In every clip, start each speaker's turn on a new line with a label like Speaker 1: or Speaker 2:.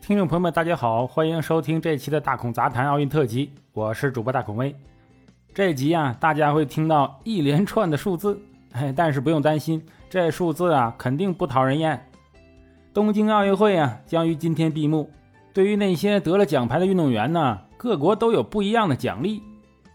Speaker 1: 听众朋友们，大家好，欢迎收听这期的大孔杂谈奥运特辑，我是主播大孔威。这集啊，大家会听到一连串的数字，哎，但是不用担心，这数字啊肯定不讨人厌。东京奥运会啊将于今天闭幕，对于那些得了奖牌的运动员呢，各国都有不一样的奖励。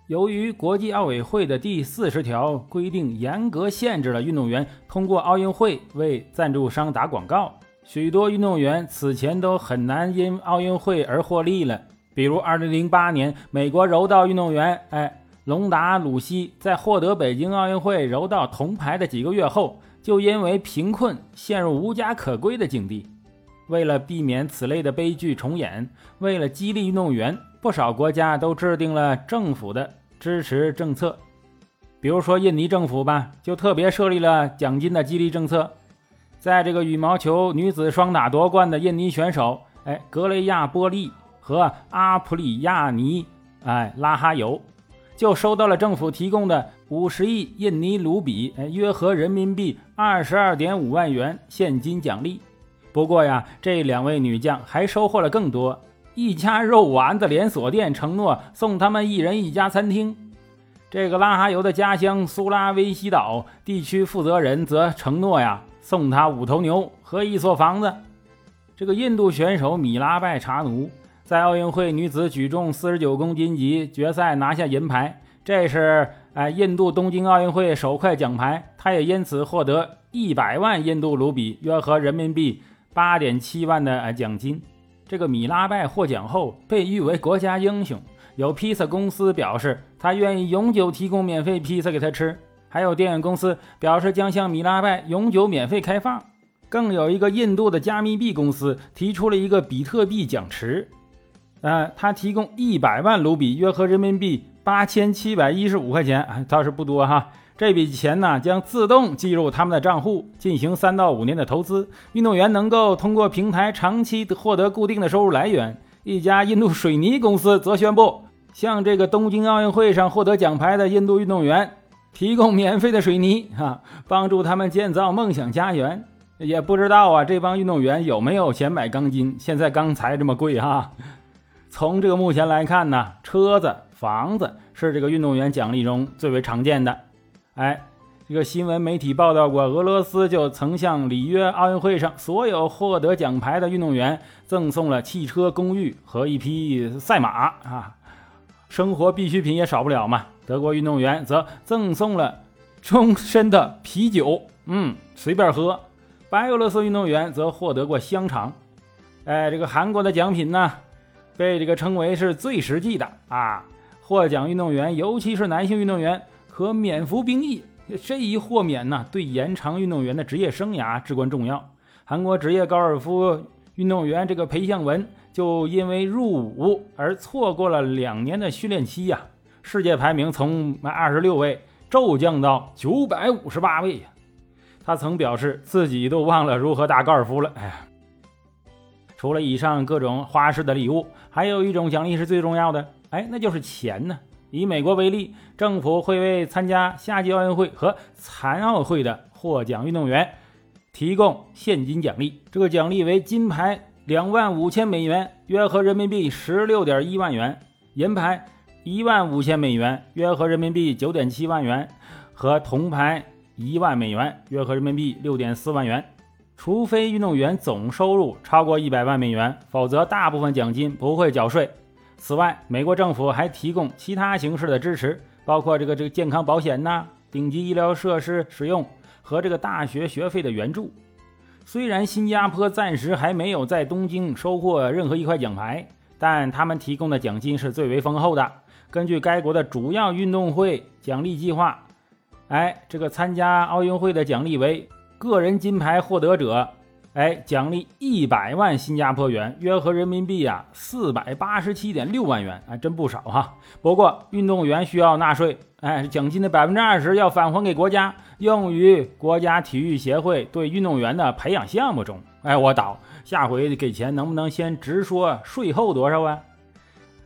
Speaker 1: 由于国际奥委会的第四十条规定严格限制了运动员通过奥运会为赞助商打广告。许多运动员此前都很难因奥运会而获利了，比如2008年美国柔道运动员哎隆达·鲁西在获得北京奥运会柔道铜牌的几个月后，就因为贫困陷入无家可归的境地。为了避免此类的悲剧重演，为了激励运动员，不少国家都制定了政府的支持政策，比如说印尼政府吧，就特别设立了奖金的激励政策。在这个羽毛球女子双打夺冠的印尼选手，哎，格雷亚波利和阿普里亚尼，哎，拉哈尤，就收到了政府提供的五十亿印尼卢比，哎，约合人民币二十二点五万元现金奖励。不过呀，这两位女将还收获了更多，一家肉丸子连锁店承诺送他们一人一家餐厅。这个拉哈尤的家乡苏拉威西岛地区负责人则承诺呀。送他五头牛和一所房子。这个印度选手米拉拜查努在奥运会女子举重四十九公斤级决赛拿下银牌，这是哎印度东京奥运会首块奖牌，他也因此获得一百万印度卢比，约合人民币八点七万的奖金。这个米拉拜获奖后被誉为国家英雄，有披萨公司表示他愿意永久提供免费披萨给他吃。还有电影公司表示将向米拉拜永久免费开放，更有一个印度的加密币公司提出了一个比特币奖池，呃，他提供一百万卢比，约合人民币八千七百一十五块钱，倒是不多哈。这笔钱呢将自动计入他们的账户，进行三到五年的投资，运动员能够通过平台长期获得固定的收入来源。一家印度水泥公司则宣布，向这个东京奥运会上获得奖牌的印度运动员。提供免费的水泥，哈，帮助他们建造梦想家园。也不知道啊，这帮运动员有没有钱买钢筋？现在钢材这么贵哈。从这个目前来看呢，车子、房子是这个运动员奖励中最为常见的。哎，这个新闻媒体报道过，俄罗斯就曾向里约奥运会上所有获得奖牌的运动员赠送了汽车、公寓和一匹赛马啊。生活必需品也少不了嘛。德国运动员则赠送了终身的啤酒，嗯，随便喝。白俄罗斯运动员则获得过香肠。哎，这个韩国的奖品呢，被这个称为是最实际的啊。获奖运动员，尤其是男性运动员，可免服兵役。这一豁免呢，对延长运动员的职业生涯至关重要。韩国职业高尔夫运动员这个裴向文就因为入伍而错过了两年的训练期呀。世界排名从二十六位骤降到九百五十八位呀！他曾表示自己都忘了如何打高尔夫了。哎呀，除了以上各种花式的礼物，还有一种奖励是最重要的，哎，那就是钱呢。以美国为例，政府会为参加夏季奥运会和残奥会的获奖运动员提供现金奖励，这个奖励为金牌两万五千美元，约合人民币十六点一万元；银牌。一万五千美元，约合人民币九点七万元，和铜牌一万美元，约合人民币六点四万元。除非运动员总收入超过一百万美元，否则大部分奖金不会缴税。此外，美国政府还提供其他形式的支持，包括这个这个健康保险呐、顶级医疗设施使用和这个大学学费的援助。虽然新加坡暂时还没有在东京收获任何一块奖牌，但他们提供的奖金是最为丰厚的。根据该国的主要运动会奖励计划，哎，这个参加奥运会的奖励为个人金牌获得者，哎，奖励一百万新加坡元，约合人民币啊四百八十七点六万元，哎，真不少哈。不过运动员需要纳税，哎，奖金的百分之二十要返还给国家，用于国家体育协会对运动员的培养项目中。哎，我倒，下回给钱能不能先直说税后多少啊？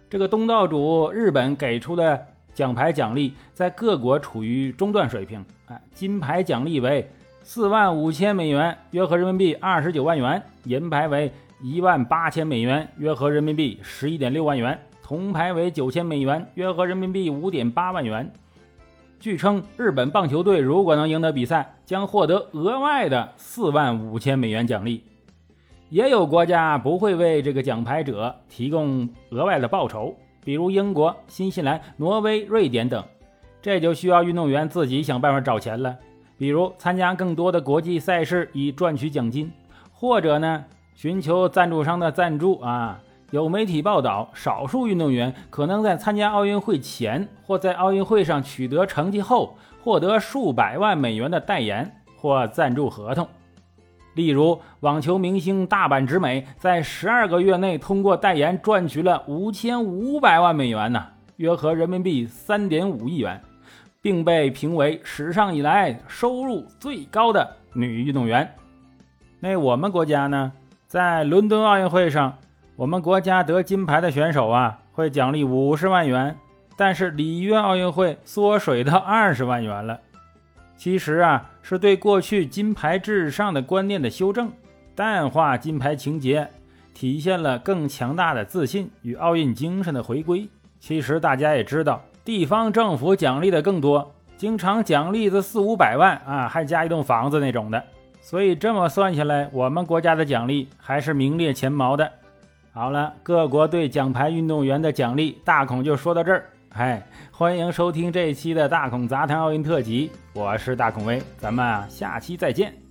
Speaker 1: 这个东道主日本给出的奖牌奖励在各国处于中段水平，哎，金牌奖励为四万五千美元，约合人民币二十九万元；银牌为一万八千美元，约合人民币十一点六万元；铜牌为九千美元，约合人民币五点八万元。据称，日本棒球队如果能赢得比赛，将获得额外的四万五千美元奖励。也有国家不会为这个奖牌者提供额外的报酬，比如英国、新西兰、挪威、瑞典等。这就需要运动员自己想办法找钱了，比如参加更多的国际赛事以赚取奖金，或者呢寻求赞助商的赞助啊。有媒体报道，少数运动员可能在参加奥运会前或在奥运会上取得成绩后，获得数百万美元的代言或赞助合同。例如，网球明星大阪直美在十二个月内通过代言赚取了五千五百万美元呢，约合人民币三点五亿元，并被评为史上以来收入最高的女运动员。那我们国家呢，在伦敦奥运会上。我们国家得金牌的选手啊，会奖励五十万元，但是里约奥运会缩水到二十万元了。其实啊，是对过去金牌至上的观念的修正，淡化金牌情节，体现了更强大的自信与奥运精神的回归。其实大家也知道，地方政府奖励的更多，经常奖励的四五百万啊，还加一栋房子那种的。所以这么算下来，我们国家的奖励还是名列前茅的。好了，各国对奖牌运动员的奖励，大孔就说到这儿。嗨，欢迎收听这一期的大孔杂谈奥运特辑，我是大孔威，咱们下期再见。